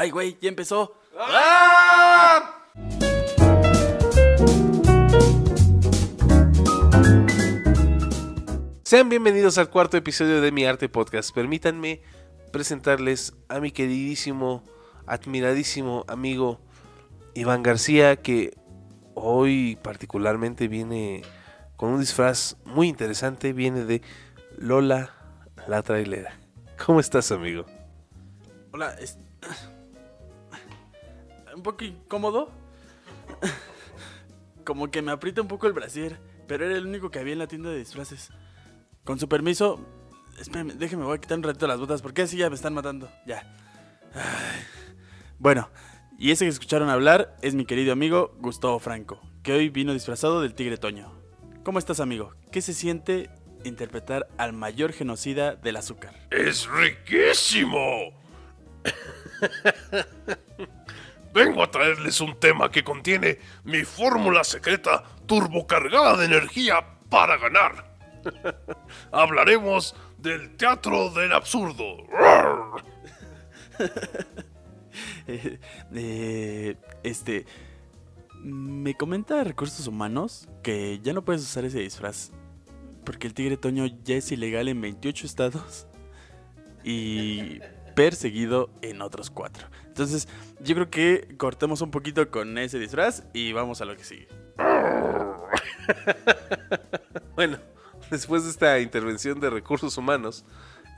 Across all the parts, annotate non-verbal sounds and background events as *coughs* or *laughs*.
Ay, güey, ya empezó. Sean bienvenidos al cuarto episodio de Mi Arte Podcast. Permítanme presentarles a mi queridísimo, admiradísimo amigo Iván García, que hoy particularmente viene con un disfraz muy interesante. Viene de Lola la trailera. ¿Cómo estás, amigo? Hola, es... Un poco incómodo. *laughs* Como que me aprieta un poco el brasier, pero era el único que había en la tienda de disfraces. Con su permiso, espérame, déjeme, voy a quitar un ratito las botas, porque así ya me están matando. Ya. Ay. Bueno, y ese que escucharon hablar es mi querido amigo Gustavo Franco, que hoy vino disfrazado del tigre Toño. ¿Cómo estás, amigo? ¿Qué se siente interpretar al mayor genocida del azúcar? ¡Es riquísimo! *laughs* Vengo a traerles un tema que contiene mi fórmula secreta turbocargada de energía para ganar. *laughs* Hablaremos del teatro del absurdo. *laughs* Eh, este. Me comenta Recursos Humanos que ya no puedes usar ese disfraz. Porque el tigre Toño ya es ilegal en 28 estados. Y perseguido en otros 4. Entonces, yo creo que cortemos un poquito con ese disfraz y vamos a lo que sigue. *laughs* Bueno, después de esta intervención de recursos humanos,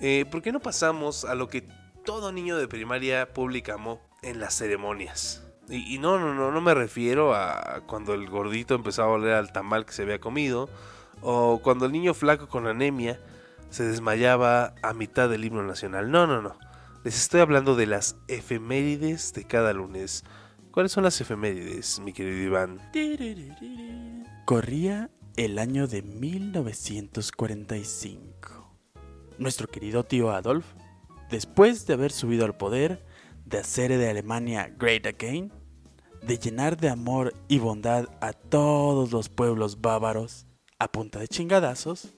eh, ¿por qué no pasamos a lo que todo niño de primaria pública amó en las ceremonias? Y, y no, no, no, no me refiero a cuando el gordito empezaba a oler al tamal que se había comido, o cuando el niño flaco con anemia se desmayaba a mitad del himno nacional. No, no, no. Les estoy hablando de las efemérides de cada lunes. ¿Cuáles son las efemérides, mi querido Iván? Corría el año de 1945. Nuestro querido tío Adolf, después de haber subido al poder, de hacer de Alemania great again, de llenar de amor y bondad a todos los pueblos bávaros a punta de chingadazos,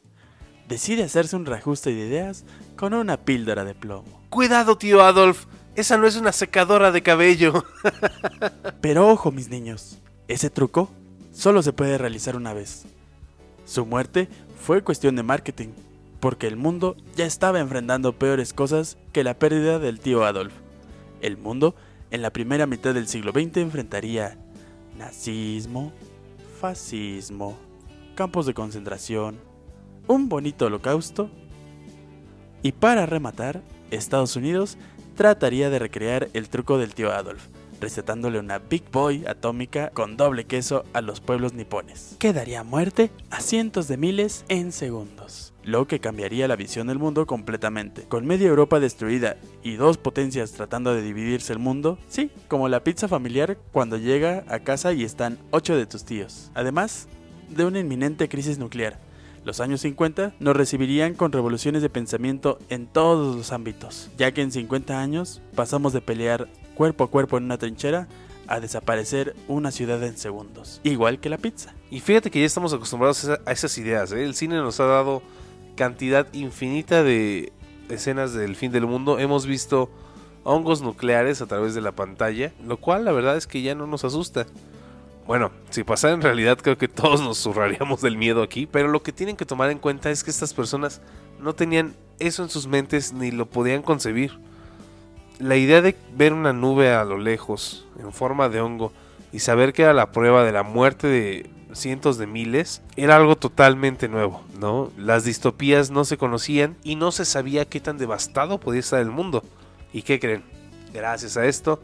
decide hacerse un reajuste de ideas con una píldora de plomo. Cuidado, tío Adolf. Esa no es una secadora de cabello. *laughs* Pero ojo, mis niños, ese truco solo se puede realizar una vez. Su muerte fue cuestión de marketing, porque el mundo ya estaba enfrentando peores cosas que la pérdida del tío Adolf. El mundo, en la primera mitad del siglo XX, enfrentaría nazismo, fascismo, campos de concentración, un bonito holocausto y para rematar, Estados Unidos trataría de recrear el truco del tío Adolf, recetándole una Big Boy atómica con doble queso a los pueblos nipones, que daría muerte a cientos de miles en segundos. Lo que cambiaría la visión del mundo completamente. Con media Europa destruida y dos potencias tratando de dividirse el mundo, sí, como la pizza familiar cuando llega a casa y están ocho de tus tíos. Además de una inminente crisis nuclear, los años 50 nos recibirían con revoluciones de pensamiento en todos los ámbitos, ya que en 50 años pasamos de pelear cuerpo a cuerpo en una trinchera a desaparecer una ciudad en segundos, igual que la pizza. Y fíjate que ya estamos acostumbrados a esa- a esas ideas. ¿eh? El cine nos ha dado cantidad infinita de escenas del fin del mundo. Hemos visto hongos nucleares a través de la pantalla, lo cual la verdad es que ya no nos asusta. Bueno, si pasara en realidad creo que todos nos zurraríamos del miedo aquí, pero lo que tienen que tomar en cuenta es que estas personas no tenían eso en sus mentes ni lo podían concebir. La idea de ver una nube a lo lejos, en forma de hongo, y saber que era la prueba de la muerte de cientos de miles, era algo totalmente nuevo, ¿no? Las distopías no se conocían y no se sabía qué tan devastado podía estar el mundo. ¿Y qué creen? Gracias a esto,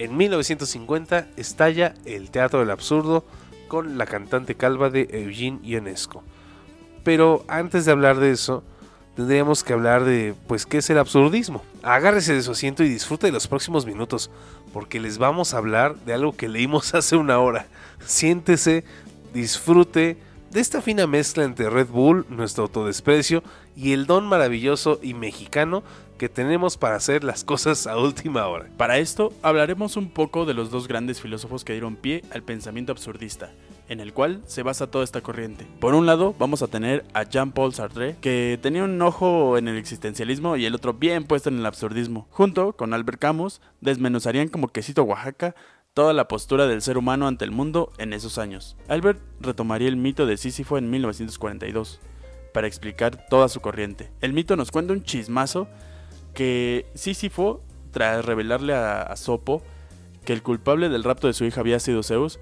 en 1950 estalla el Teatro del Absurdo con la cantante calva de Eugene Ionesco. Pero antes de hablar de eso, tendríamos que hablar de, pues, qué es el absurdismo. Agárrese de su asiento y disfrute de los próximos minutos, porque les vamos a hablar de algo que leímos *laughs* hace una hora. Siéntese, disfrute de esta fina mezcla entre Red Bull, nuestro autodesprecio, y el don maravilloso y mexicano que tenemos para hacer las cosas a última hora. Para esto hablaremos un poco de los dos grandes filósofos que dieron pie al pensamiento absurdista, en el cual se basa toda esta corriente. Por un lado, vamos a tener a Jean-Paul Sartre, que tenía un ojo en el existencialismo y el otro bien puesto en el absurdismo. Junto con Albert Camus, desmenuzarían como quesito Oaxaca toda la postura del ser humano ante el mundo en esos años. Albert retomaría el mito de Sísifo en 1942 para explicar toda su corriente. El mito nos cuenta un chismazo que Sísifo, tras revelarle a, a Sopo que el culpable del rapto de su hija había sido Zeus,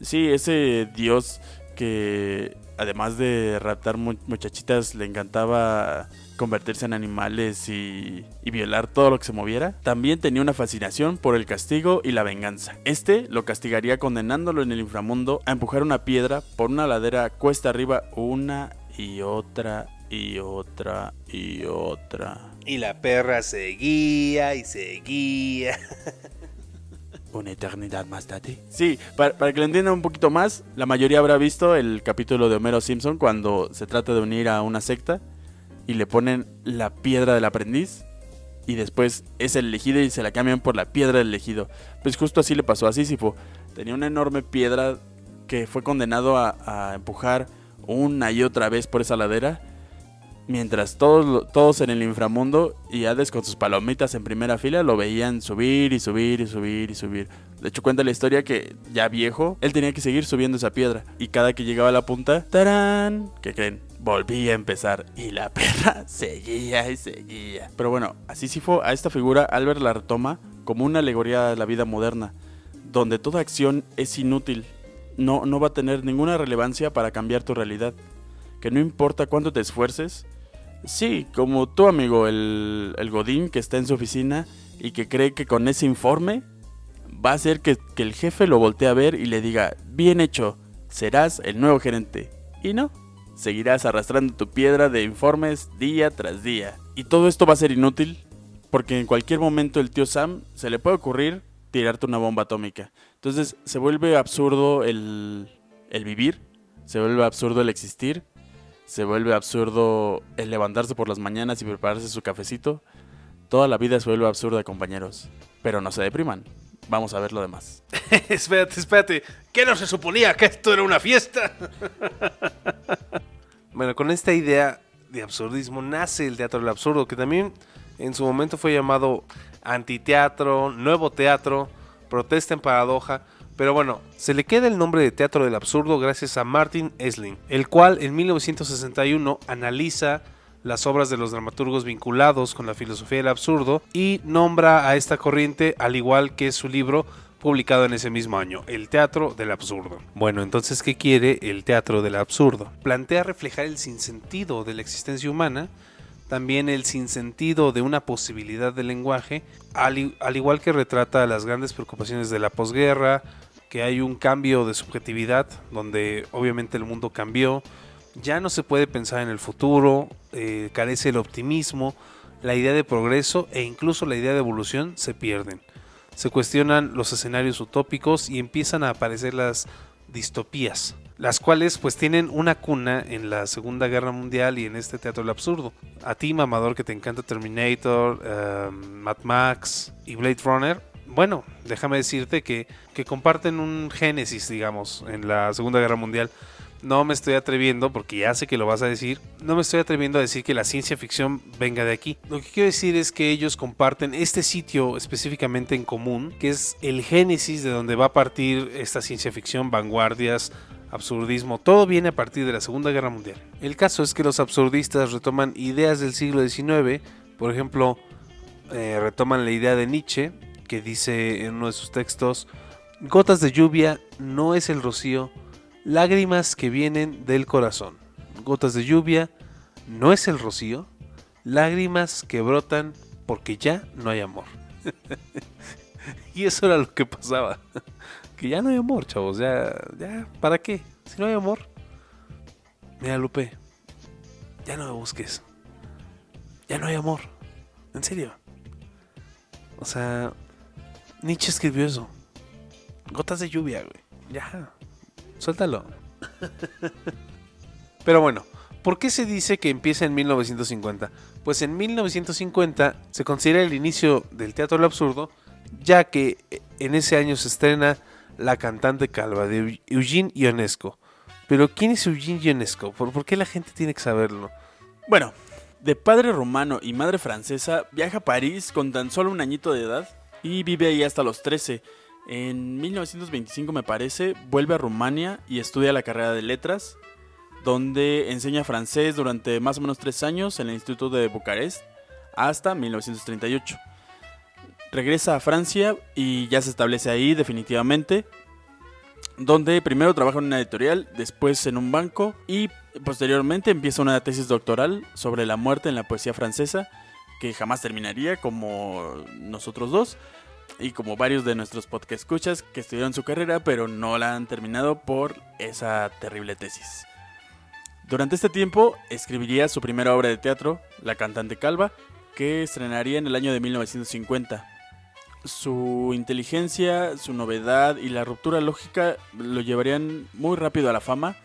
sí, ese dios que además de raptar muchachitas le encantaba convertirse en animales y, y, violar todo lo que se moviera, también tenía una fascinación por el castigo y la venganza. Este lo castigaría condenándolo en el inframundo a empujar una piedra por una ladera cuesta arriba una y otra y otra y otra. Y la perra seguía y seguía. Una eternidad más tarde. Sí, para, para, que lo entiendan un poquito más, la mayoría habrá visto el capítulo de Homero Simpson cuando se trata de unir a una secta y le ponen la piedra del aprendiz y después es el elegido y se la cambian por la piedra del elegido. Pues justo así le pasó a Sísifo. Tenía una enorme piedra que fue condenado a, a empujar una y otra vez por esa ladera mientras todos, todos en el inframundo y Hades con sus palomitas en primera fila lo veían subir y subir y subir y subir. De hecho cuenta la historia que ya viejo, él tenía que seguir subiendo esa piedra y cada que llegaba a la punta, ¡tarán! ¿Qué creen? Volvía a empezar y la perra *laughs* seguía y seguía. Pero bueno, así sí fue a esta figura Albert la retoma como una alegoría de la vida moderna, donde toda acción es inútil, no, no va a tener ninguna relevancia para cambiar tu realidad que no importa cuánto te esfuerces, Sí, como tu amigo, el, el, Godín que está en su oficina y que cree que con ese informe va a hacer que, que, el jefe lo voltee a ver y le diga, bien hecho, serás el nuevo gerente. Y no, seguirás arrastrando tu piedra de informes día tras día. Y todo esto va a ser inútil porque en cualquier momento el tío Sam se le puede ocurrir tirarte una bomba atómica. Entonces se vuelve absurdo el, el vivir, se vuelve absurdo el existir se vuelve absurdo el levantarse por las mañanas y prepararse su cafecito. Toda la vida se vuelve absurda, compañeros. Pero no se depriman. Vamos a ver lo demás. *laughs* espérate, espérate. ¿Qué no se suponía que esto era una fiesta? *laughs* bueno, con esta idea de absurdismo nace el teatro del absurdo, que también en su momento fue llamado antiteatro, nuevo teatro, protesta en paradoja, pero bueno, se le queda el nombre de Teatro del Absurdo gracias a Martin Esling, el cual en 1961 analiza las obras de los dramaturgos vinculados con la filosofía del absurdo y nombra a esta corriente al igual que su libro publicado en ese mismo año, El Teatro del Absurdo. Bueno, entonces, ¿qué quiere el Teatro del Absurdo? Plantea reflejar el sinsentido de la existencia humana, también el sinsentido de una posibilidad de lenguaje, al, al igual que retrata las grandes preocupaciones de la posguerra, que hay un cambio de subjetividad, donde obviamente el mundo cambió, ya no se puede pensar en el futuro, eh, carece el optimismo, la idea de progreso e incluso la idea de evolución se pierden. Se cuestionan los escenarios utópicos y empiezan a aparecer las distopías, las cuales pues tienen una cuna en la Segunda Guerra Mundial y en este teatro del absurdo. A ti, mamador, que te encanta Terminator, uh, Mad Max y Blade Runner, bueno, déjame decirte que, que comparten un génesis, digamos, en la Segunda Guerra Mundial. No me estoy atreviendo, porque ya sé que lo vas a decir, no me estoy atreviendo a decir que la ciencia ficción venga de aquí. Lo que quiero decir es que ellos comparten este sitio específicamente en común, que es el génesis de donde va a partir esta ciencia ficción, vanguardias, absurdismo, todo viene a partir de la Segunda Guerra Mundial. El caso es que los absurdistas retoman ideas del siglo XIX, por ejemplo, eh, retoman la idea de Nietzsche, que dice en uno de sus textos, gotas de lluvia no es el rocío, lágrimas que vienen del corazón. Gotas de lluvia no es el rocío, lágrimas que brotan porque ya no hay amor. *laughs* y eso era lo que pasaba. *laughs* que ya no hay amor, chavos. Ya, ya, ¿para qué? Si no hay amor. Mira, Lupe, ya no me busques. Ya no hay amor. En serio. O sea, Nietzsche escribió eso. Gotas de lluvia, güey. Ya. Suéltalo. Pero bueno, ¿por qué se dice que empieza en 1950? Pues en 1950 se considera el inicio del teatro del absurdo, ya que en ese año se estrena La cantante calva de Eugene Ionesco. Pero ¿quién es Eugene Ionesco? ¿Por, ¿Por qué la gente tiene que saberlo? Bueno, de padre rumano y madre francesa, viaja a París con tan solo un añito de edad y vive ahí hasta los 13. En 1925 me parece, vuelve a Rumania y estudia la carrera de letras, donde enseña francés durante más o menos tres años en el Instituto de Bucarest hasta 1938. Regresa a Francia y ya se establece ahí definitivamente, donde primero trabaja en una editorial, después en un banco y posteriormente empieza una tesis doctoral sobre la muerte en la poesía francesa, que jamás terminaría como nosotros dos y como varios de nuestros podcast escuchas que estudiaron su carrera pero no la han terminado por esa terrible tesis. Durante este tiempo escribiría su primera obra de teatro, La cantante calva, que estrenaría en el año de 1950. Su inteligencia, su novedad y la ruptura lógica lo llevarían muy rápido a la fama,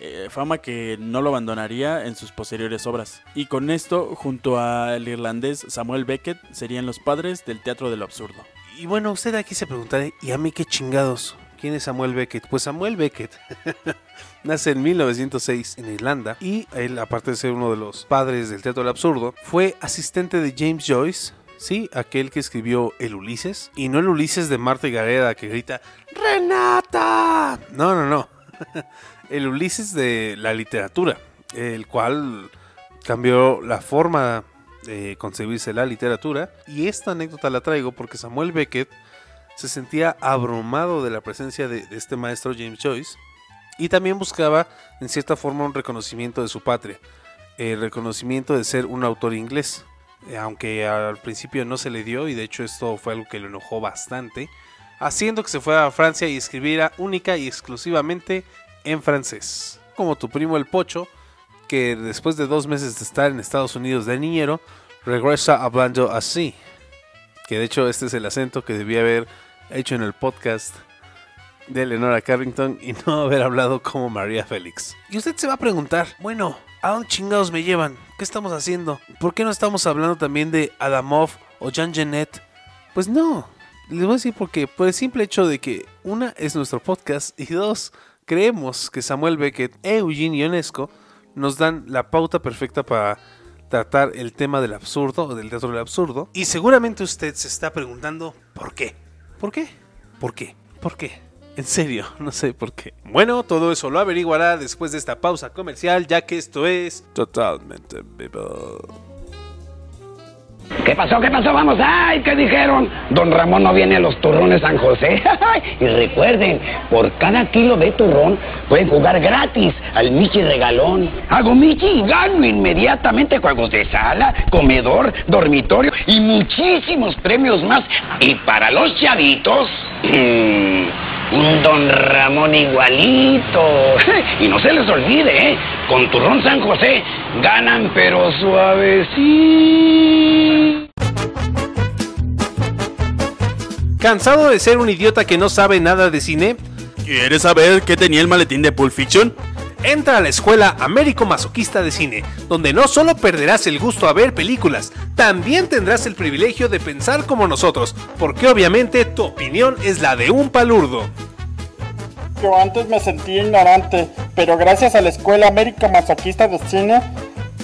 eh, fama que no lo abandonaría en sus posteriores obras. Y con esto, junto al irlandés Samuel Beckett, serían los padres del teatro de lo absurdo. Y bueno, usted aquí se preguntará, ¿y a mí qué chingados? ¿Quién es Samuel Beckett? Pues Samuel Beckett *laughs* nace en 1906 en Irlanda y él, aparte de ser uno de los padres del teatro del absurdo, fue asistente de James Joyce, sí, aquel que escribió El Ulises, y no el Ulises de Marta y Gareda que grita ¡Renata! No, no, no. *laughs* el Ulises de la literatura, el cual cambió la forma de concebirse la literatura. Y esta anécdota la traigo porque Samuel Beckett se sentía abrumado de la presencia de, de este maestro James Joyce y también buscaba en cierta forma un reconocimiento de su patria, el reconocimiento de ser un autor inglés, eh, aunque al principio no se le dio y de hecho esto fue algo que lo enojó bastante, haciendo que se fuera a Francia y escribiera única y exclusivamente en francés. Como tu primo el Pocho, que después de dos meses de estar en Estados Unidos de niñero, regresa hablando así. Que de hecho este es el acento que debía haber hecho en el podcast de Eleonora Carrington y no *laughs* haber hablado como María Félix. Y usted se va a preguntar, bueno, ¿a dónde chingados me llevan? ¿Qué estamos haciendo? ¿Por qué no estamos hablando también de Adamov o Jean Genet? Pues no, les voy a decir porque por el simple hecho de que una es nuestro podcast y dos, creemos que Samuel Beckett e Eugene Ionesco nos dan la pauta perfecta para tratar el tema del absurdo o del teatro del absurdo. Y seguramente usted se está preguntando, ¿por qué? ¿Por qué? ¿Por qué? ¿Por qué? En serio, *laughs* no sé por qué. Bueno, todo eso lo averiguará después de esta pausa comercial, ya que esto es totalmente vivo. ¿Qué pasó? ¿Qué pasó? Vamos. ¡Ay! ¿Qué dijeron? Don Ramón no viene a los turrones San José. *laughs* y recuerden, por cada kilo de turrón pueden jugar gratis al Michi Regalón. Hago Michi y gano inmediatamente juegos de sala, comedor, dormitorio y muchísimos premios más. Y para los chavitos, un Don Ramón igualito. *laughs* y no se les olvide, ¿eh? Con turrón San José ganan pero suavecito. ¿Cansado de ser un idiota que no sabe nada de cine? ¿Quieres saber qué tenía el maletín de Pulp Fiction? Entra a la escuela Américo Masoquista de Cine, donde no solo perderás el gusto a ver películas, también tendrás el privilegio de pensar como nosotros, porque obviamente tu opinión es la de un palurdo. Yo antes me sentía ignorante, pero gracias a la Escuela América Masoquista de Cine,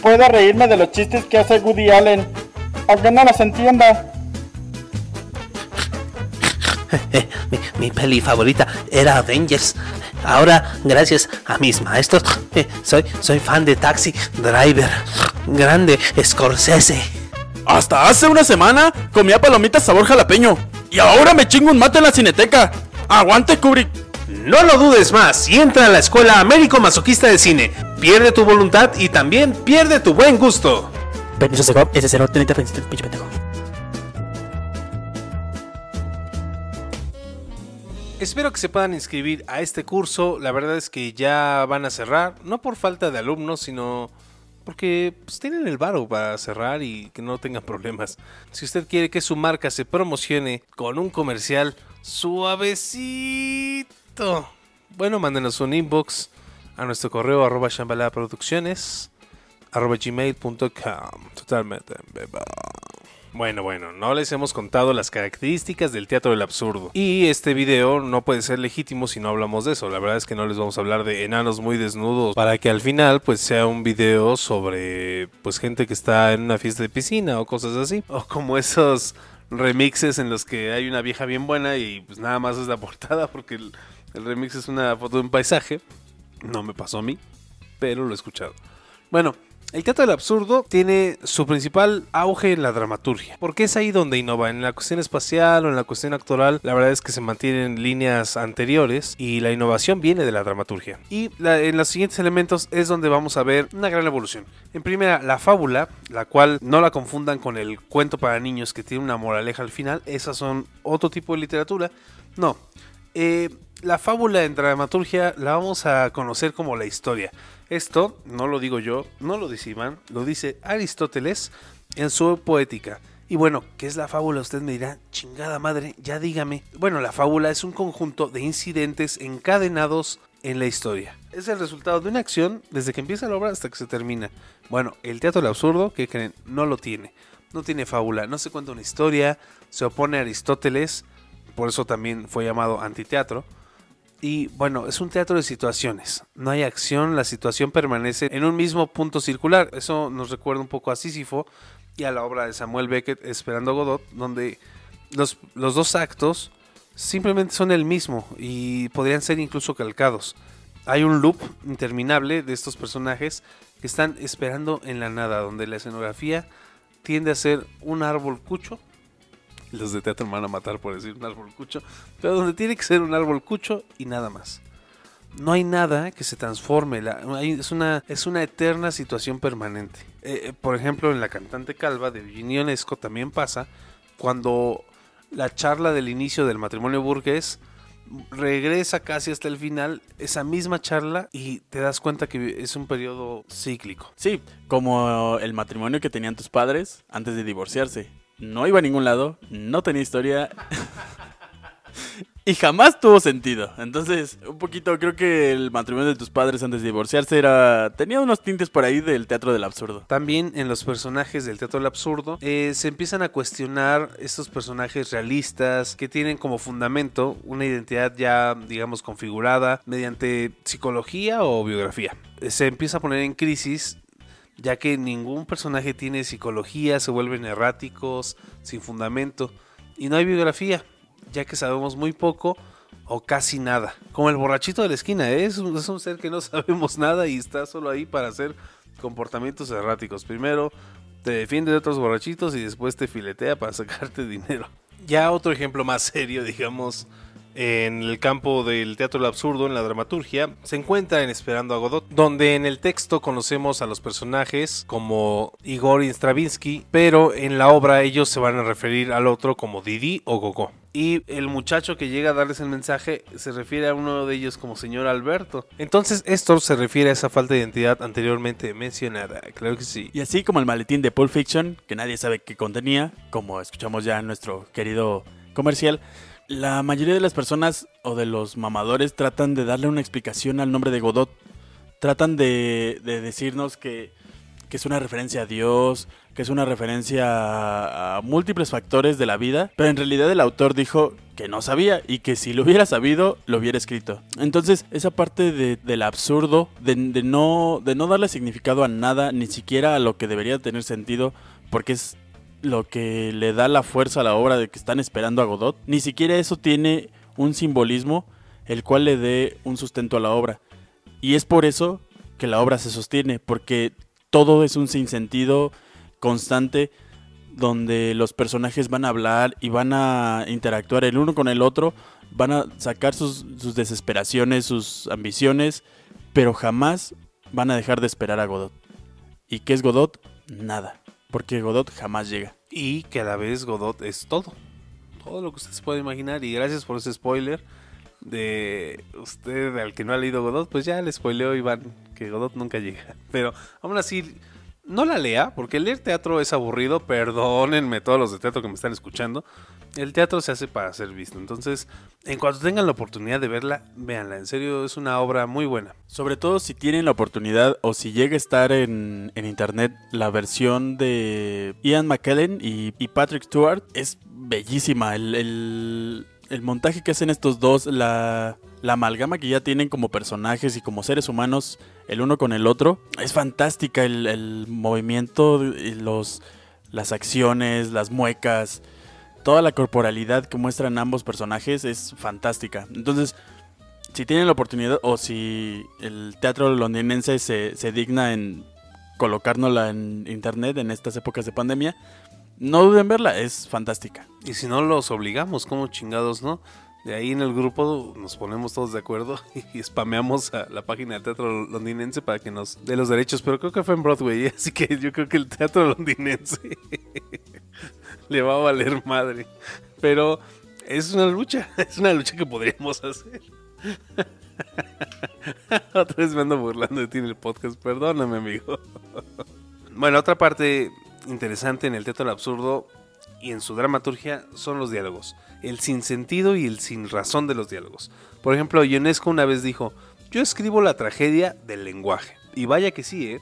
puedo reírme de los chistes que hace Woody Allen, aunque no los entienda. *laughs* mi, mi peli favorita era Avengers. Ahora, gracias a mis maestros, eh, soy, soy fan de Taxi Driver. Grande Scorsese. Hasta hace una semana comía palomitas sabor jalapeño. Y ahora me chingo un mate en la cineteca. Aguante, Kubrick. No lo dudes más y entra a la escuela Américo Masoquista de Cine. Pierde tu voluntad y también pierde tu buen gusto. Permiso, Segov, ese cero, te pinche pendejo. Espero que se puedan inscribir a este curso. La verdad es que ya van a cerrar, no por falta de alumnos, sino porque pues, tienen el varo para cerrar y que no tengan problemas. Si usted quiere que su marca se promocione con un comercial suavecito, bueno, mándenos un inbox a nuestro correo arroba shambalaproducciones arroba gmail.com. Totalmente en. Bueno, bueno, no les hemos contado las características del teatro del absurdo. Y este video no puede ser legítimo si no hablamos de eso. La verdad es que no les vamos a hablar de enanos muy desnudos para que al final pues sea un video sobre pues gente que está en una fiesta de piscina o cosas así. O como esos remixes en los que hay una vieja bien buena y pues nada más es la portada porque el, el remix es una foto de un paisaje. No me pasó a mí, pero lo he escuchado. Bueno, el teatro del absurdo tiene su principal auge en la dramaturgia, porque es ahí donde innova. En la cuestión espacial o en la cuestión actoral, la verdad es que se mantienen líneas anteriores y la innovación viene de la dramaturgia. Y en los siguientes elementos es donde vamos a ver una gran evolución. En primera, la fábula, la cual no la confundan con el cuento para niños que tiene una moraleja al final, esas son otro tipo de literatura. No. Eh, la fábula en dramaturgia la vamos a conocer como la historia. Esto no lo digo yo, no lo dice Iván, lo dice Aristóteles en su poética. Y bueno, ¿qué es la fábula? Usted me dirá, chingada madre, ya dígame. Bueno, la fábula es un conjunto de incidentes encadenados en la historia. Es el resultado de una acción desde que empieza la obra hasta que se termina. Bueno, el teatro del absurdo, ¿qué creen? No lo tiene. No tiene fábula, no se cuenta una historia, se opone a Aristóteles, por eso también fue llamado antiteatro. Y bueno, es un teatro de situaciones. No hay acción, la situación permanece en un mismo punto circular. Eso nos recuerda un poco a Sísifo y a la obra de Samuel Beckett, Esperando Godot, donde los, los dos actos simplemente son el mismo y podrían ser incluso calcados. Hay un loop interminable de estos personajes que están esperando en la nada, donde la escenografía tiende a ser un árbol cucho *laughs* los de teatro me van a matar por decir un árbol cucho, pero donde tiene que ser un árbol cucho y nada más. No hay nada que se transforme, la- hay- es, una, es una eterna situación permanente. Eh, eh, por ejemplo, en La cantante calva de Virginia Ionesco también pasa cuando la charla del inicio del matrimonio burgués regresa casi hasta el final, esa misma charla, y te das cuenta que es un periodo cíclico. Sí, como el matrimonio que tenían tus padres antes de divorciarse. No iba a ningún lado, no tenía historia *laughs* y jamás tuvo sentido. Entonces, un poquito creo que el matrimonio de tus padres antes de divorciarse era tenía unos tintes por ahí del teatro del absurdo. También en los personajes del teatro del absurdo eh, se empiezan a cuestionar estos personajes realistas que tienen como fundamento una identidad ya, digamos, configurada mediante psicología o biografía. Eh, Se empieza a poner en crisis ya que ningún personaje tiene psicología, se vuelven erráticos, sin fundamento, y no hay biografía, ya que sabemos muy poco o casi nada. Como el borrachito de la esquina, ¿eh? es, un, es un ser que no *laughs* sabemos nada y está solo ahí para hacer comportamientos erráticos. Primero te defiende de otros borrachitos y después te filetea para sacarte *laughs* dinero. Ya otro ejemplo más serio, digamos, en el campo del teatro del absurdo, en la dramaturgia, se encuentra en Esperando a Godot, donde en el texto conocemos a los personajes como Igor y Stravinsky, pero en la obra ellos se van a referir al otro como Didi o Gogo. Y el muchacho que llega a darles el mensaje se refiere a uno de ellos como señor Alberto. Entonces esto se refiere a esa falta de identidad anteriormente mencionada, claro que sí. Y así como el maletín de Pulp Fiction, que nadie sabe qué contenía, como escuchamos ya en nuestro querido comercial, la mayoría de las personas o de los mamadores tratan de darle una explicación al nombre de Godot. Tratan de, de decirnos que, es una referencia a Dios, que es una referencia a, múltiples factores de la vida, pero en realidad el autor dijo que no sabía y que si lo hubiera sabido, lo hubiera escrito. Entonces, esa parte de- del absurdo, de no, de no darle significado a nada, ni siquiera a lo que debería tener sentido, porque es lo que le da la fuerza a la obra de que están esperando a Godot, ni siquiera eso tiene un simbolismo el cual le dé un sustento a la obra. Y es por eso que la obra se sostiene, porque todo es un sinsentido constante donde los personajes van a hablar y van a interactuar el uno con el otro, van a sacar sus, sus desesperaciones, sus ambiciones, pero jamás van a dejar de esperar a Godot. ¿Y qué es Godot? Nada, porque Godot jamás llega. Y que a la vez Godot es todo. Todo lo que usted se puede imaginar. Y gracias por ese spoiler de usted al que no ha leído Godot. Pues ya le spoileó Iván que Godot nunca llega. Pero aún así no la lea, porque leer teatro es aburrido, perdónenme todos los de teatro que me están escuchando. El teatro se hace para ser visto, entonces en cuanto tengan la oportunidad de verla, véanla, en serio es una obra muy buena. Sobre todo si tienen la oportunidad o si llega a estar en, en internet la versión de Ian McKellen y, Patrick Stewart es bellísima. El, el- el montaje que hacen estos dos, la, la amalgama que ya tienen como personajes y como seres humanos el uno con el otro, es fantástica. El, el movimiento, los, las acciones, las muecas, toda la corporalidad que muestran ambos personajes es fantástica. Entonces, si tienen la oportunidad o si el teatro londinense se, se digna en colocárnosla en internet en estas épocas de pandemia, no duden en verla, es fantástica. Y si no los obligamos, como chingados, ¿no? De ahí en el grupo nos ponemos todos de acuerdo *laughs* y spameamos a la página del teatro londinense para que nos dé los derechos. Pero creo que fue en Broadway, *laughs* así que yo creo que el teatro londinense *laughs* le va a valer madre. Pero es una lucha, *laughs* es una lucha que podríamos hacer. *laughs* Otra vez me ando burlando de ti en el podcast, perdóname, amigo. Bueno, otra parte interesante en el teatro del absurdo y en su dramaturgia son los diálogos. El sinsentido y el sin razón de los diálogos. Por ejemplo, Ionesco una vez dijo, yo escribo la tragedia del lenguaje. Y vaya que sí, ¿eh?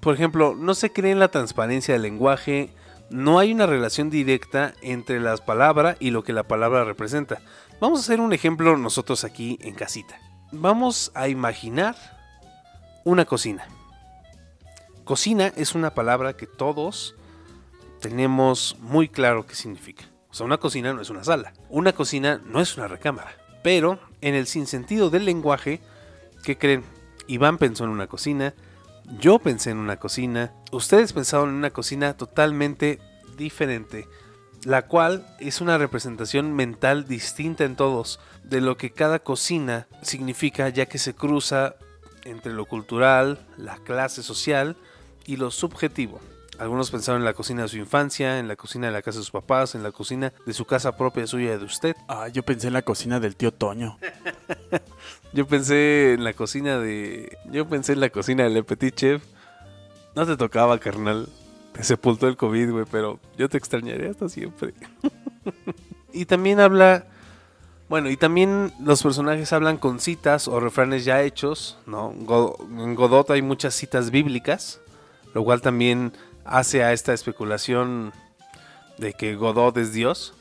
Por ejemplo, no se cree en la transparencia del lenguaje, no hay una relación directa entre las palabras y lo que la palabra representa. Vamos a hacer un ejemplo nosotros aquí en casita. Vamos a imaginar una cocina. Cocina es una palabra que todos tenemos muy claro qué significa. O sea, una cocina no es una sala. Una cocina no es una recámara. Pero en el sinsentido del lenguaje, ¿qué creen? Iván pensó en una cocina, yo pensé en una cocina, ustedes pensaron en una cocina totalmente diferente, la cual es una representación mental distinta en todos de lo que cada cocina significa, ya que se cruza entre lo cultural, la clase social y lo subjetivo. Algunos pensaron en la cocina de su infancia, en la cocina de la casa de sus papás, en la cocina de su casa propia suya de usted. Ah, yo pensé en la cocina del tío Toño. *laughs* Yo pensé en la cocina de. Yo pensé en la cocina del Petit Chef. No te tocaba, carnal. Te sepultó el COVID, güey, pero yo te extrañaré hasta siempre. *laughs* y también habla. Bueno, y también los personajes hablan con citas o refranes ya hechos, ¿no? En Godot hay muchas citas bíblicas, lo cual también hace a esta especulación de que Godot es Dios.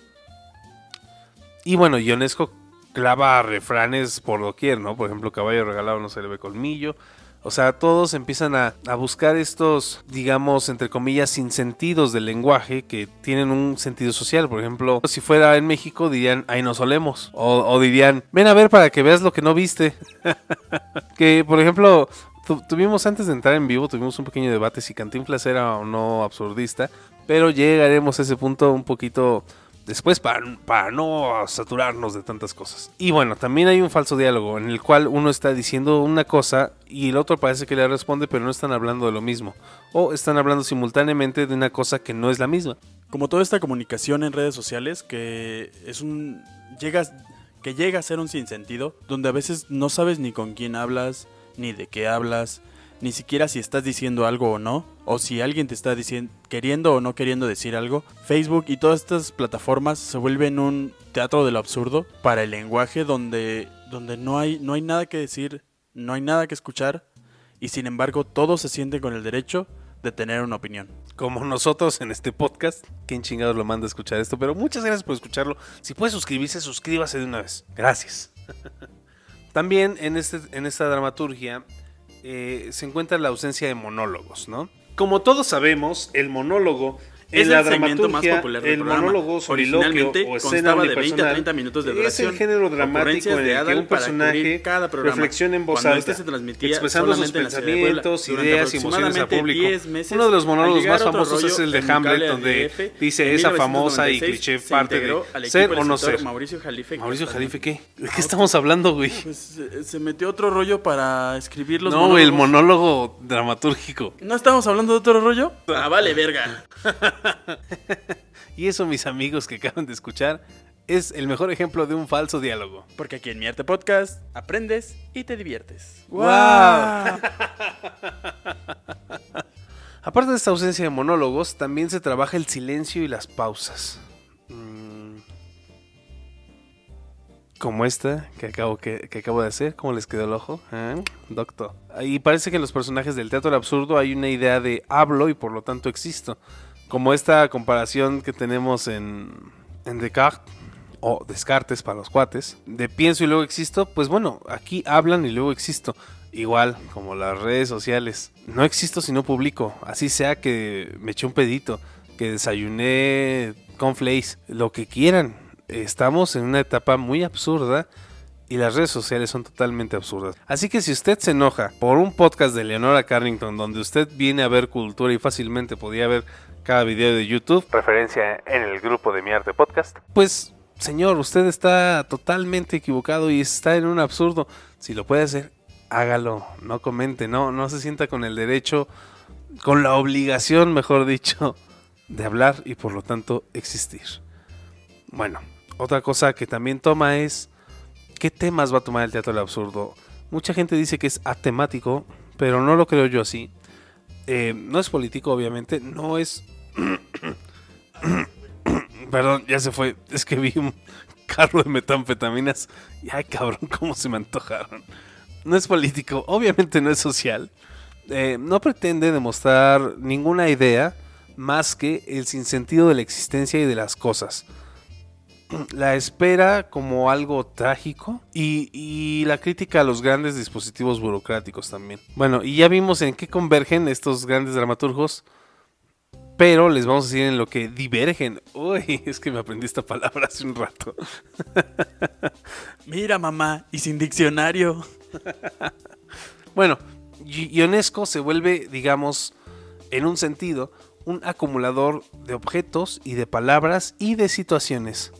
Y bueno, Ionesco clava refranes por doquier, ¿no? Por ejemplo, caballo regalado no se le ve colmillo. O sea, todos empiezan a, a buscar estos, digamos, entre comillas, sinsentidos del lenguaje que tienen un sentido social. Por ejemplo, si fuera en México dirían, ahí nos olemos. O, dirían, ven a ver para que veas lo que no viste. *laughs* que, por ejemplo, tu- tuvimos antes de entrar en vivo, tuvimos un pequeño debate si Cantinflas era o no absurdista. Pero llegaremos a ese punto un poquito después para, para no saturarnos de tantas cosas. Y bueno, también hay un falso diálogo en el cual uno está diciendo una cosa y el otro parece que le responde, pero no están hablando de lo mismo. O están hablando simultáneamente de una cosa que no es la misma. Como toda esta comunicación en redes sociales que es un que llega a ser un sinsentido, donde a veces no sabes ni con quién hablas, ni de qué hablas, ni siquiera si estás diciendo algo o no, o si alguien te está diciendo queriendo o no queriendo decir algo. Facebook y todas estas plataformas se vuelven un teatro de lo absurdo para el lenguaje donde donde no hay no hay nada que decir, no hay nada que escuchar y sin embargo todos se sienten con el derecho de tener una opinión. Como nosotros en este podcast. ¿Quién chingados lo manda a escuchar esto? Pero muchas gracias por escucharlo. Si puede suscribirse, suscríbase de una vez. Gracias. *laughs* También en, este, en esta dramaturgia eh, se encuentra la ausencia de monólogos, ¿no? Como todos sabemos, el monólogo Es la el segmento más popular del el programa. monólogo, Originalmente o constaba de 20 a unipersonal 30 minutos de es duración. el género dramático en de el que un personaje cada programa. reflexiona en voz Cuando alta, este se transmitía expresando sus pensamientos, ideas y emociones al público. 10 meses, Uno de los monólogos más famosos es el de Hamlet, donde dice esa famosa y 1996 cliché parte de ser o no ser. Mauricio Jalife. Mauricio que Jalife, ¿qué? ¿De qué *laughs* estamos hablando, güey? Pues eh, se metió otro rollo para escribir los No, el monólogo dramatúrgico. ¿No estamos hablando de otro rollo? Ah, vale, verga. *laughs* *laughs* Y eso, mis amigos que acaban de escuchar, es el mejor ejemplo de un falso diálogo. Porque aquí en Mierte Podcast aprendes y te diviertes. ¡Guau! *laughs* Aparte de esta ausencia de monólogos, también se trabaja el silencio y las pausas. Mm. Como esta que acabo, que, que acabo de hacer, ¿cómo les quedó el ojo? ¿Eh? Doctor. Y parece que en los personajes del teatro del absurdo hay una idea de hablo y por lo tanto existo. Como esta comparación que tenemos en, en Descartes, o Descartes para los cuates, de pienso y luego existo, pues bueno, aquí hablan y luego existo. Igual, como las redes sociales. No existo si no publico. Así sea que me eché un pedito, que desayuné cornflakes, lo que quieran. Estamos en una etapa muy absurda y las redes sociales son totalmente absurdas. Así que si usted se enoja por un podcast de Leonora Carrington donde usted viene a ver cultura y fácilmente podía ver cada video de YouTube, referencia en el grupo de Mi Arte Podcast, pues señor, usted está totalmente equivocado y está en un absurdo. Si lo puede hacer, hágalo, no comente, no, no se sienta con el derecho, con la obligación, mejor dicho, de hablar y por lo tanto existir. Bueno, otra cosa que también toma es qué temas va a tomar el teatro del absurdo. Mucha gente dice que es atemático, pero no lo creo yo así. Eh, no es político, obviamente, no es... *coughs* Perdón, ya se fue. Es que vi un carro de metanfetaminas. Y ay, cabrón, cómo se me antojaron. No es político, obviamente no es social. Eh, no pretende demostrar ninguna idea más que el sinsentido de la existencia y de las cosas. La espera como algo trágico y, y la crítica a los grandes dispositivos burocráticos también. Bueno, y ya vimos en qué convergen estos grandes dramaturgos pero les vamos a decir en lo que divergen. Uy, *laughs* es que me aprendí esta palabra hace un rato. *laughs* Mira, mamá, y sin diccionario. *laughs* bueno, Ionesco se vuelve, digamos, en un sentido, un acumulador de objetos y de palabras y de situaciones.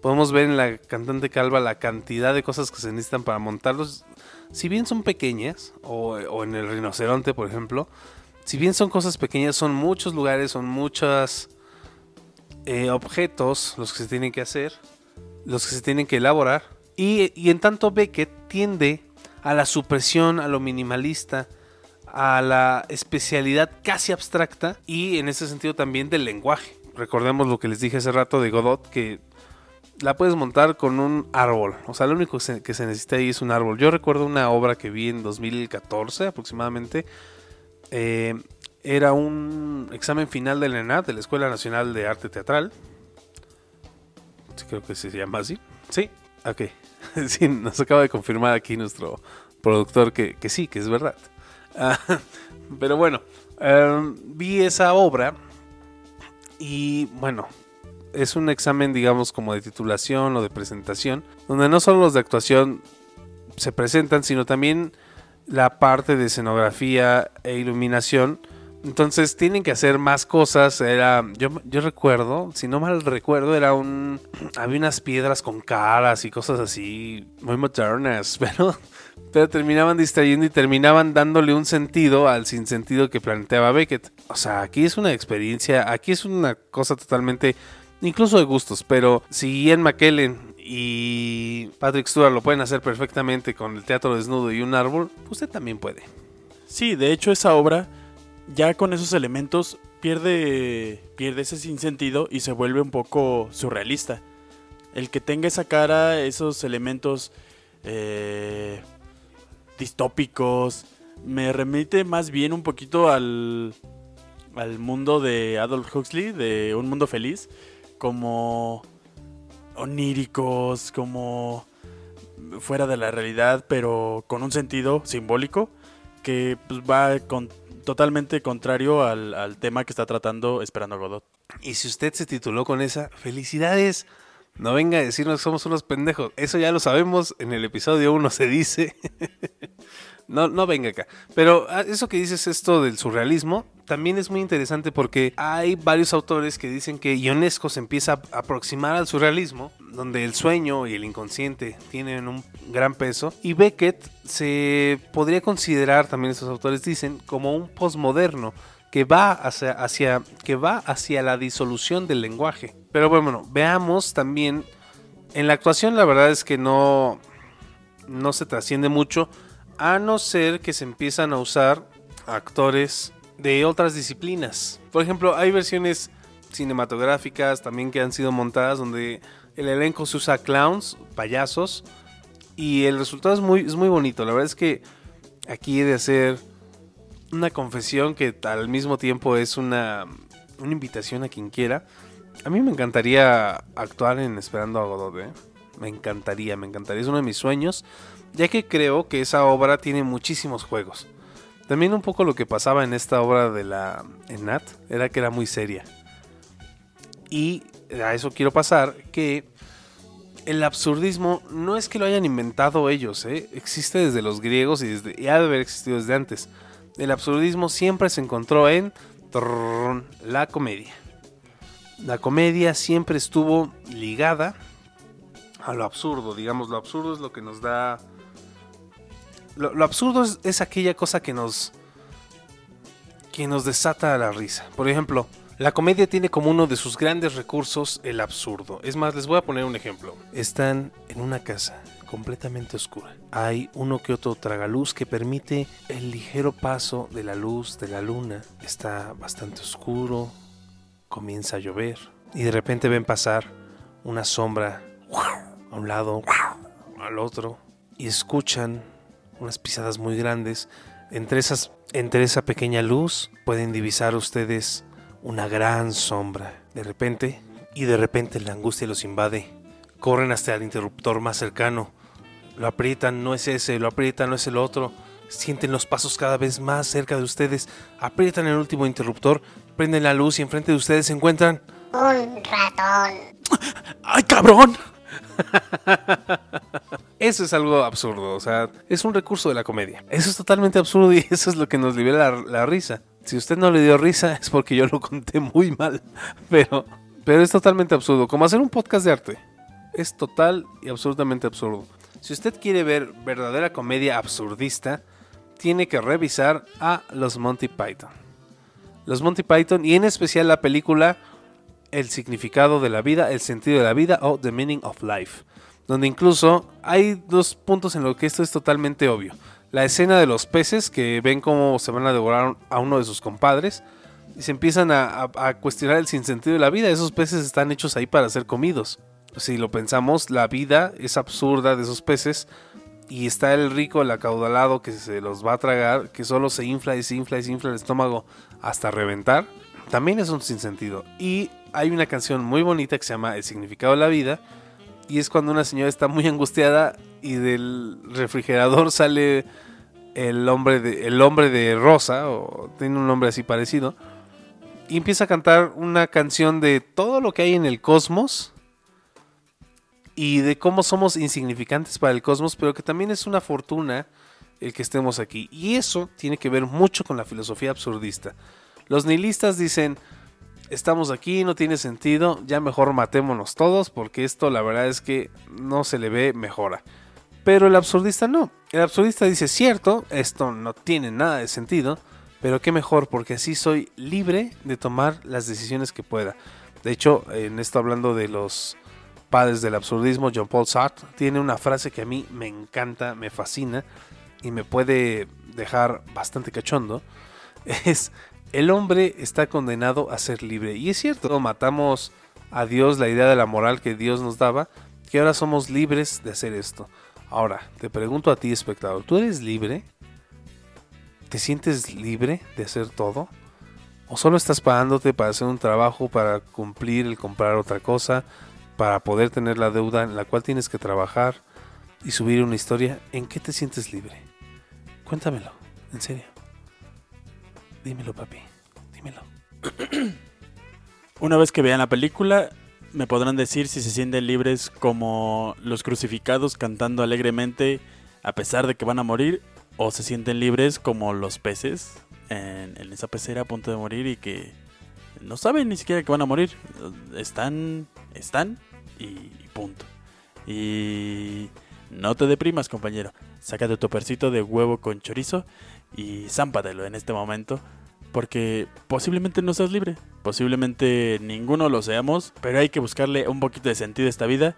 Podemos ver en la cantante calva la cantidad de cosas que se necesitan para montarlos. Si bien son pequeñas, o, en el rinoceronte, por ejemplo, si bien son cosas pequeñas, son muchos lugares, son muchos eh, objetos los que se tienen que hacer, los que se tienen que elaborar. Y, y en tanto Beckett tiende a la supresión, a lo minimalista, a la especialidad casi abstracta y en ese sentido también del lenguaje. Recordemos lo que les dije hace rato de Godot, que la puedes montar con un árbol. O sea, lo único que se, que necesita ahí es un árbol. Yo recuerdo una obra que vi en 2014 aproximadamente eh, era un examen final del ENAD, de la Escuela Nacional de Arte Teatral. Creo que se llama así. Sí, ok. *laughs* sí, nos acaba de confirmar aquí nuestro productor que, sí, que es verdad. Ah, *laughs* pero bueno, em, vi esa obra y bueno, es un examen, digamos, como de titulación o de presentación, donde no solo los de actuación se presentan, sino también la parte de escenografía e iluminación. Entonces tienen que hacer más cosas. Era, yo, yo recuerdo, si no mal recuerdo, era un. *clears throat* Había unas piedras con caras y cosas así muy modernas, *laughs* pero, pero terminaban distrayendo y terminaban dándole un sentido al sinsentido que planteaba Beckett. O sea, aquí es una experiencia, aquí es una cosa totalmente, incluso de gustos, pero si Ian McKellen y Patrick Stewart lo pueden hacer perfectamente con el teatro desnudo y un árbol, usted también puede. Sí, de hecho esa obra ya con esos elementos pierde pierde ese sinsentido y se vuelve un poco surrealista. El que tenga esa cara, esos elementos eh, distópicos, me remite más bien un poquito al, al mundo de Adolf Huxley, de Un Mundo Feliz, como oníricos, como fuera de la realidad, pero con un sentido simbólico que pues, va con, totalmente contrario al, tema que está tratando Esperando Godot. Y si usted se tituló con esa, felicidades. No venga a decirnos que somos unos pendejos. Eso ya lo sabemos. En el episodio 1 se dice. *laughs* no, no venga acá. Pero ah, eso que dices, esto del surrealismo, también es muy interesante porque hay varios autores que dicen que Ionesco se empieza a aproximar al surrealismo, donde el sueño y el inconsciente tienen un gran peso, y Beckett se podría considerar, también estos autores dicen, como un posmoderno que va hacia, hacia, que va hacia la disolución del lenguaje. Pero bueno, veamos también, en la actuación la verdad es que no, no se trasciende mucho, a no ser que se empiezan a usar actores de otras disciplinas. Por ejemplo, hay versiones cinematográficas también que han sido montadas donde el elenco se usa clowns, payasos, y el resultado es muy, es muy bonito. La verdad es que aquí he de hacer una confesión que al mismo tiempo es una, una invitación a quien quiera. A mí me encantaría actuar en Esperando a Godot. ¿eh? Me encantaría, me encantaría. Es uno de mis sueños ya que creo que esa obra tiene muchísimos juegos. También un poco lo que pasaba en esta obra de la Nat era que era muy seria. Y a eso quiero pasar que el absurdismo no es que lo hayan inventado ellos, ¿eh? existe desde los griegos y, ha de haber existido desde antes. El absurdismo siempre se encontró en la comedia. La comedia siempre estuvo ligada a lo absurdo, digamos, lo absurdo es lo que nos da lo, absurdo es, es aquella cosa que nos... que nos desata la risa. Por ejemplo, la comedia tiene como uno de sus grandes recursos el absurdo. Es más, les voy a poner un ejemplo. Están en una casa completamente oscura. Hay uno que otro tragaluz que permite el ligero paso de la luz de la luna. Está bastante oscuro, comienza a llover y de repente ven pasar una sombra a un lado, al otro y escuchan unas pisadas muy grandes. Entre, esas, entre esa pequeña luz pueden divisar ustedes una gran sombra. De repente, y de repente la angustia los invade. Corren hasta el interruptor más cercano. Lo aprietan, no es ese, lo aprietan, no es el otro. Sienten los pasos cada vez más cerca de ustedes. Aprietan el último interruptor, prenden la luz y enfrente de ustedes se encuentran Un ratón. ¡Ay, cabrón! *laughs* Eso es algo absurdo, o sea, es un recurso de la comedia. Eso es totalmente absurdo y *laughs* eso es lo que nos libera la, risa. Si usted no le dio risa es porque yo lo conté muy mal, *laughs* pero, pero es totalmente absurdo. Como hacer un podcast de arte. Es total y absolutamente absurdo. Si usted quiere ver verdadera comedia absurdista, tiene que revisar a los Monty Python. Los Monty Python y en especial la película El significado de la vida, el sentido de la vida o The Meaning of Life donde incluso hay dos puntos en los que esto es totalmente obvio. La escena de los peces que ven cómo se van a devorar a uno de sus compadres y se empiezan a, cuestionar el sinsentido de la vida. Esos peces están hechos ahí para ser comidos. Si lo pensamos, la vida es absurda de esos peces y está el rico, el acaudalado que se los va a tragar, que solo se infla y se infla y se infla el estómago hasta reventar. También es un sinsentido. Y hay una canción muy bonita que se llama El significado de la vida y es cuando una señora está muy angustiada y del refrigerador sale el hombre de, el hombre de rosa, o tiene un nombre así parecido, y empieza a cantar una canción de todo lo que hay en el cosmos y de cómo somos insignificantes para el cosmos, pero que también es una fortuna el que estemos aquí. Y eso tiene que ver mucho con la filosofía absurdista. Los nihilistas dicen, estamos aquí, no tiene sentido, ya mejor matémonos todos porque esto la verdad es que no se le ve mejora. Pero el absurdista no. El absurdista dice, cierto, esto no tiene nada de sentido, pero qué mejor porque así soy libre de tomar las decisiones que pueda. De hecho, en esto hablando de los padres del absurdismo, John Paul Sartre tiene una frase que a mí me encanta, me fascina y me puede dejar bastante cachondo. *laughs* Es el hombre está condenado a ser libre. Y es cierto, matamos a Dios la idea de la moral que Dios nos daba, que ahora somos libres de hacer esto. Ahora, te pregunto a ti, espectador, ¿tú eres libre? ¿Te sientes libre de hacer todo? ¿O solo estás pagándote para hacer un trabajo, para cumplir el comprar otra cosa, para poder tener la deuda en la cual tienes que trabajar y subir una historia? ¿En qué te sientes libre? Cuéntamelo, en serio. Dímelo, papi. Dímelo. Una vez que vean la película, me podrán decir si se sienten libres como los crucificados cantando alegremente a pesar de que van a morir, o se sienten libres como los peces en, esa pecera a punto de morir y que no saben ni siquiera que van a morir. Están, están y, y punto. Y no te deprimas, compañero. Sácate tu percito de huevo con chorizo y zámpatelo en este momento. Porque posiblemente no seas libre, posiblemente ninguno lo seamos, pero hay que buscarle un poquito de sentido a esta vida.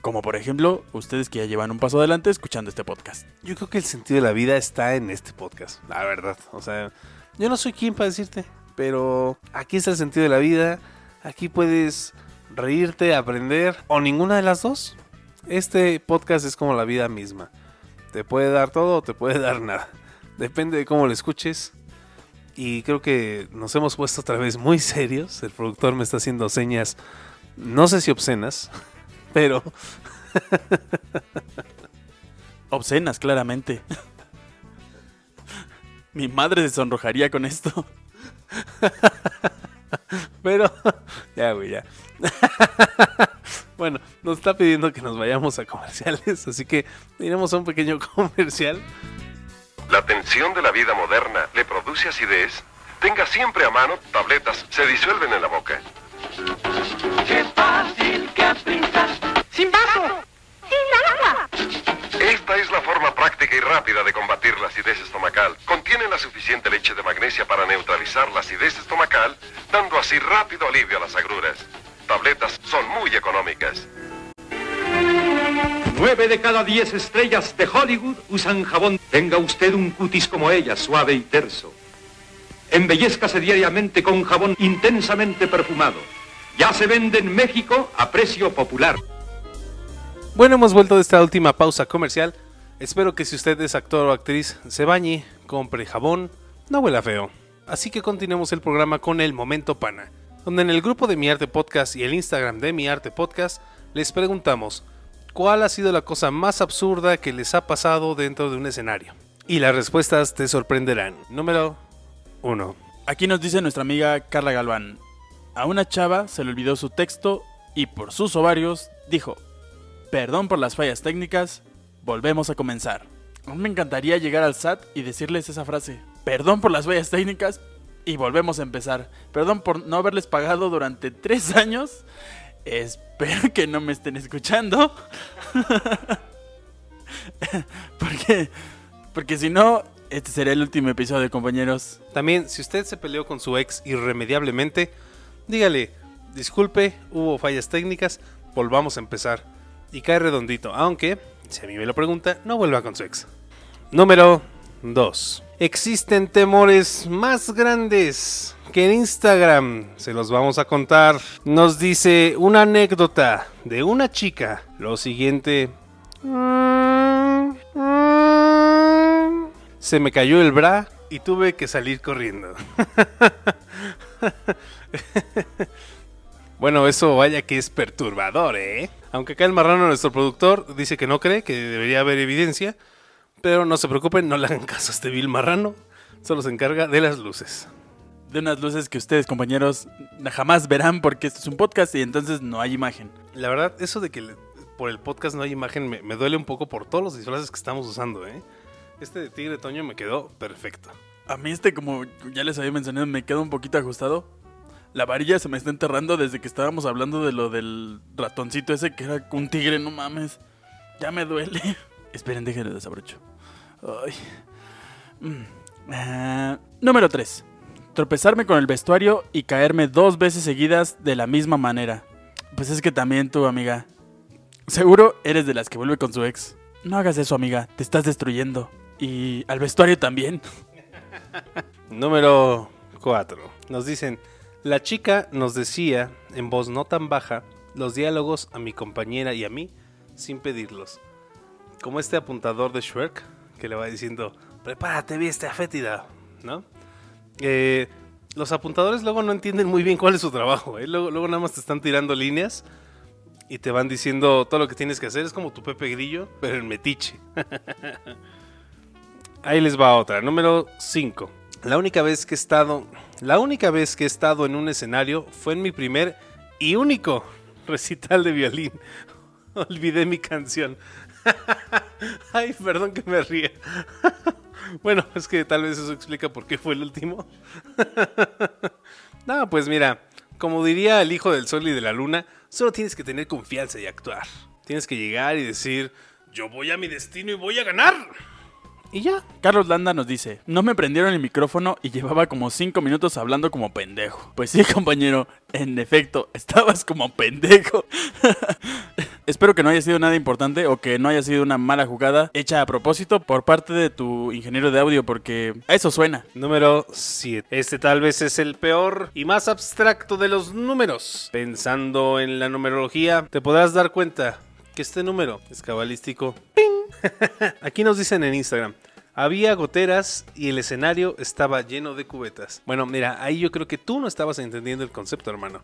Como por ejemplo, ustedes que ya llevan un paso adelante escuchando este podcast. Yo creo que el sentido de la vida está en este podcast, la verdad. O sea, Yo no soy quien para decirte, pero aquí está el sentido de la vida. Aquí puedes reírte, aprender o ninguna de las dos. Este podcast es como la vida misma. Te puede dar todo o te puede dar nada. Depende de cómo lo escuches. Y creo que nos hemos puesto otra vez muy serios. El productor me está haciendo señas, no sé si obscenas, *laughs* pero *laughs* Obscenas, claramente. *laughs* Mi madre se sonrojaría con esto. Pero, ya, güey, ya. bueno, nos está pidiendo que nos vayamos a comerciales, así que iremos a un pequeño comercial. La tensión de la vida moderna le produce acidez. Tenga siempre a mano tabletas, se disuelven en la boca. ¡Sin vaso! ¡Sin agua! Esta es la forma práctica y rápida de combatir la acidez estomacal. Contiene la suficiente leche de magnesia para neutralizar la acidez estomacal, dando así rápido alivio a las agruras. Tabletas son muy económicas. Nueve de cada diez estrellas de Hollywood usan jabón. Tenga usted un cutis como ella, suave y terso. Embellezcase diariamente con jabón intensamente perfumado. Ya se vende en México a precio popular. Bueno, hemos vuelto de esta última pausa comercial. Espero que si usted es actor o actriz, se bañe, compre jabón, no huela feo. Así que continuemos el programa con el Momento Pana, donde en el grupo de Mi Arte Podcast y el Instagram de Mi Arte Podcast les preguntamos cuál ha sido la cosa más absurda que les ha pasado dentro de un escenario. Y las respuestas te sorprenderán. Número 1. Aquí nos dice nuestra amiga Carla Galván. A una chava se le olvidó su texto y por sus ovarios dijo, perdón por las fallas técnicas, volvemos a comenzar. Me encantaría llegar al SAT y decirles esa frase. Perdón por las fallas técnicas y volvemos a empezar. Perdón por no haberles pagado durante tres *laughs* años. Espero que no me estén escuchando. *laughs* porque, porque si no, este será el último episodio, compañeros. También, si usted se peleó con su ex irremediablemente, dígale, disculpe, hubo fallas técnicas, volvamos a empezar. Y cae redondito, aunque, si a mí me lo pregunta, no vuelva con su ex. Número 2. Existen temores más grandes que en Instagram. Se los vamos a contar. Nos dice una anécdota de una chica. Lo siguiente. Se me cayó el bra y tuve que salir corriendo. *laughs* Bueno, eso vaya que es perturbador, ¿eh? Aunque acá el marrano, nuestro productor, dice que no cree, que debería haber evidencia. Pero no se preocupen, no le hagan caso a este vil marrano. Solo se encarga de las luces. De unas luces que ustedes, compañeros, jamás verán porque esto es un podcast y entonces no hay imagen. La verdad, eso de que por el podcast no hay imagen me, me duele un poco por todos los disfraces que estamos usando, ¿eh? Este de Tigre Toño me quedó perfecto. A mí este, como ya les había mencionado, me queda un poquito ajustado. La varilla se me está enterrando desde que estábamos hablando de lo del ratoncito ese que era un tigre, no mames. Ya me duele. Esperen, déjenme desabrocho. Ay. Mm. Ah, número 3. Tropezarme con el vestuario y caerme dos veces seguidas de la misma manera. Pues es que también tú, amiga. Seguro eres de las que vuelve con su ex. No hagas eso, amiga. Te estás destruyendo. Y al vestuario también. *laughs* Número 4. Nos dicen, la chica nos decía, en voz no tan baja, los diálogos a mi compañera y a mí, sin pedirlos. Como este apuntador de Shrek, que le va diciendo, prepárate, viste, fétida, ¿no? Eh, los apuntadores luego no entienden muy bien cuál es su trabajo, ¿eh? luego, luego nada más te están tirando líneas y te van diciendo todo lo que tienes que hacer. Es como tu Pepe Grillo, pero en metiche. *laughs* Ahí les va otra. Número 5. La única vez que he estado. La única vez que he estado en un escenario fue en mi primer y único recital de violín. *laughs* Olvidé mi canción. *laughs* Ay, perdón que me ríe. *laughs* bueno, es que tal vez eso explica por qué fue el último. *laughs* no, pues mira, como diría el hijo del sol y de la luna, solo tienes que tener confianza y actuar. Tienes que llegar y decir, yo voy a mi destino y voy a ganar. Y ya. Carlos Landa nos dice, no me prendieron el micrófono y llevaba como 5 minutos hablando como pendejo. Pues sí, compañero, en efecto, estabas como pendejo. Espero que no haya sido nada importante o que no haya sido una mala jugada hecha a propósito por parte de tu ingeniero de audio, porque a eso suena. Número 7. Este tal vez es el peor y más abstracto de los números. Pensando en la numerología, te podrás dar cuenta que este número es cabalístico. ¡Ping! *laughs* Aquí nos dicen en Instagram. Había goteras y el escenario estaba lleno de cubetas. Bueno, mira, ahí yo creo que tú no estabas entendiendo el concepto, hermano.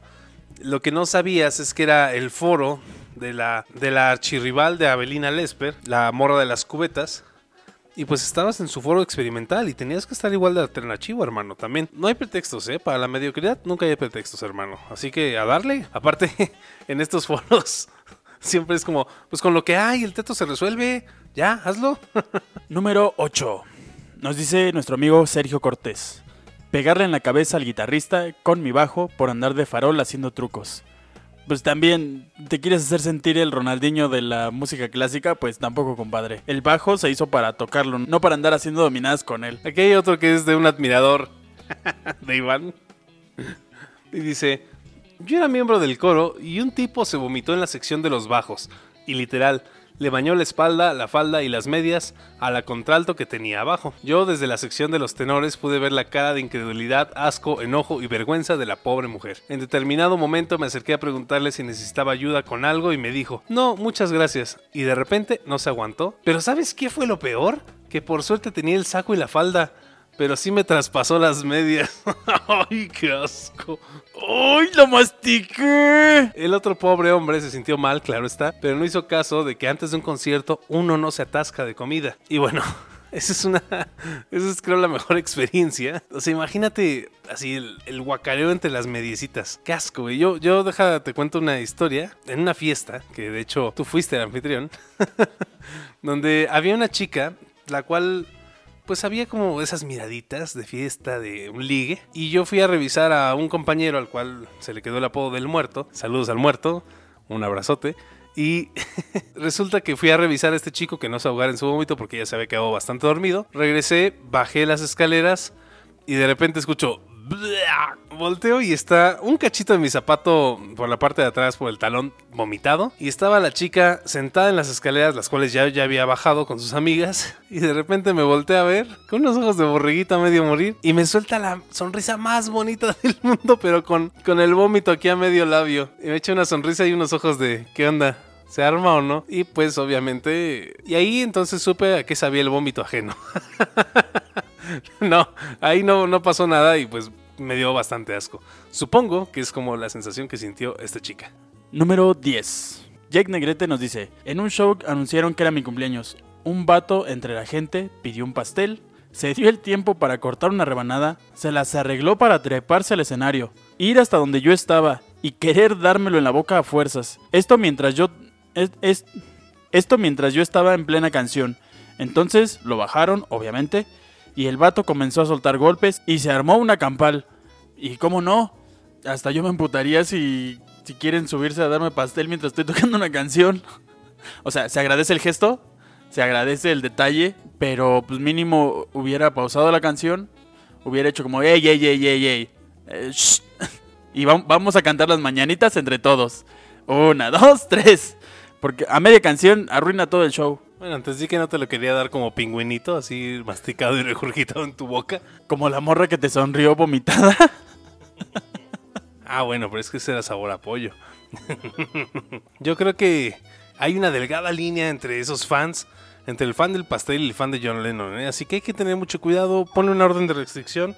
Lo que no sabías es que era el foro de la, de la de Abelina Lesper, la morra de las cubetas. Y pues estabas en su foro experimental y tenías que estar igual de alternativo, hermano, también. No hay pretextos, ¿eh? Para la mediocridad nunca hay pretextos, hermano. Así que a darle. Aparte, *laughs* en estos foros *laughs* siempre es como, pues con lo que hay, el teto se resuelve. Ya, hazlo. *laughs* Número 8. Nos dice nuestro amigo Sergio Cortés. Pegarle en la cabeza al guitarrista con mi bajo por andar de farol haciendo trucos. Pues también, ¿te quieres hacer sentir el Ronaldinho de la música clásica? Pues tampoco, compadre. El bajo se hizo para tocarlo, no para andar haciendo dominadas con él. Aquí hay otro que es de un admirador de Iván. Y dice, yo era miembro del coro y un tipo se vomitó en la sección de los bajos. Y literal, le bañó la espalda, la falda y las medias a la contralto que tenía abajo. Yo desde la sección de los tenores pude ver la cara de incredulidad, asco, enojo y vergüenza de la pobre mujer. En determinado momento me acerqué a preguntarle si necesitaba ayuda con algo y me dijo, no, muchas gracias. Y de repente no se aguantó. Pero ¿sabes qué fue lo peor? Que por suerte tenía el saco y la falda. Pero sí me traspasó las medias. *laughs* ¡Ay, qué asco! ¡Ay, la mastiqué! El otro pobre hombre se sintió mal, claro está, pero no hizo caso de que antes de un concierto uno no se atasca de comida. Y bueno, *laughs* esa es una. Esa es, creo, la mejor experiencia. O sea, imagínate así el, el guacareo entre las mediecitas. Qué asco, güey. Yo, yo, deja, te cuento una historia. En una fiesta, que de hecho tú fuiste el anfitrión, *laughs* donde había una chica, la cual pues había como esas miraditas de fiesta de un ligue. Y yo fui a revisar a un compañero al cual se le quedó el apodo del muerto. Saludos al muerto, un abrazote. Y *laughs* resulta que fui a revisar a este chico que no se ahogara en su vómito porque ya se había quedado bastante dormido. Regresé, bajé las escaleras y de repente escucho Volteo y está un cachito de mi zapato por la parte de atrás, por el talón vomitado. Y estaba la chica sentada en las escaleras, las cuales ya, ya había bajado con sus amigas. Y de repente me volteé a ver con unos ojos de borreguita medio morir. Y me suelta la sonrisa más bonita *laughs* del mundo, pero con, con el vómito aquí a medio labio. Y me echa una sonrisa y unos ojos de ¿qué onda? ¿Se arma o no? Y pues obviamente... Y ahí entonces supe a qué sabía el vómito ajeno. *laughs* *laughs* no, ahí no, no pasó nada y pues me dio bastante asco. Supongo que es como la sensación que sintió esta chica. Número 10. Jake Negrete nos dice, en un show anunciaron que era mi cumpleaños. Un vato entre la gente pidió un pastel, se dio el tiempo para cortar una rebanada, se las arregló para treparse al escenario, ir hasta donde yo estaba y querer dármelo en la boca a fuerzas. Esto mientras yo... Es, es, esto mientras yo estaba en plena canción. Entonces lo bajaron, obviamente, y el vato comenzó a soltar golpes y se armó una campal. Y cómo no, hasta yo me emputaría si, si quieren subirse a darme pastel mientras estoy tocando una canción. *laughs* O sea, se agradece el gesto, se agradece el detalle, pero pues mínimo hubiera pausado la canción, hubiera hecho como, ey, ey, ey, ey, ey. Eh, *laughs* y vam- vamos a cantar las mañanitas entre todos. Una, dos, tres. Porque a media canción arruina todo el show. Bueno, antes di que no te lo quería dar como pingüinito, así masticado y regurgitado en tu boca. Como la morra que te sonrió vomitada. Ah, bueno, pero es que ese era sabor a pollo. Yo creo que hay una delgada línea entre esos fans, entre el fan del pastel y el fan de John Lennon. ¿eh? Así que hay que tener mucho cuidado, pone una orden de restricción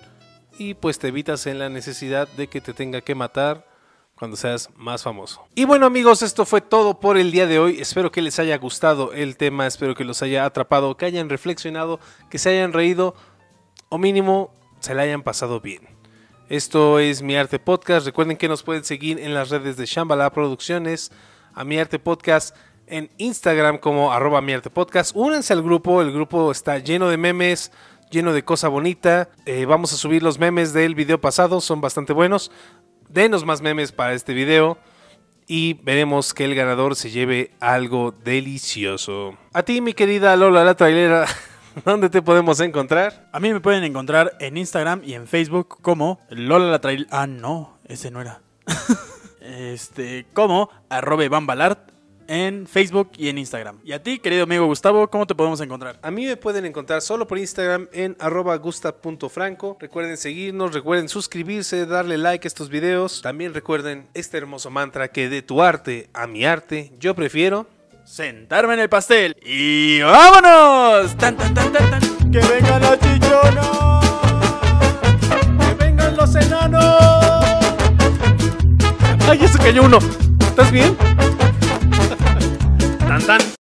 y pues te evitas en la necesidad de que te tenga que matar cuando seas más famoso. Y bueno amigos, esto fue todo por el día de hoy. Espero que les haya gustado el tema, espero que los haya atrapado, que hayan reflexionado, que se hayan reído o mínimo se la hayan pasado bien. Esto es Mi Arte Podcast. Recuerden que nos pueden seguir en las redes de Shambhala Producciones, a Mi Arte Podcast en Instagram como arroba Mi Arte Podcast. Únanse al grupo, el grupo está lleno de memes, lleno de cosa bonita. Eh, vamos a subir los memes del video pasado, son bastante buenos. Denos más memes para este video y veremos que el ganador se lleve algo delicioso. A ti, mi querida Lola la trailera, *laughs* ¿dónde te podemos encontrar? A mí me pueden encontrar en Instagram y en Facebook como Lola la trail. Ah, no, ese no era. *laughs* este, como arroba Bambalart. En Facebook y en Instagram. Y a ti, querido amigo Gustavo, ¿cómo te podemos encontrar? A mí me pueden encontrar solo por Instagram en arroba gusta.franco. Recuerden seguirnos, recuerden suscribirse, darle like a estos videos. También recuerden este hermoso mantra que de tu arte a mi arte, yo prefiero... Sentarme en el pastel y vámonos. Tan, tan, tan, tan, tan. Que vengan los chichonos. ¡Que vengan los enanos! Ay, eso cayó uno tan tan.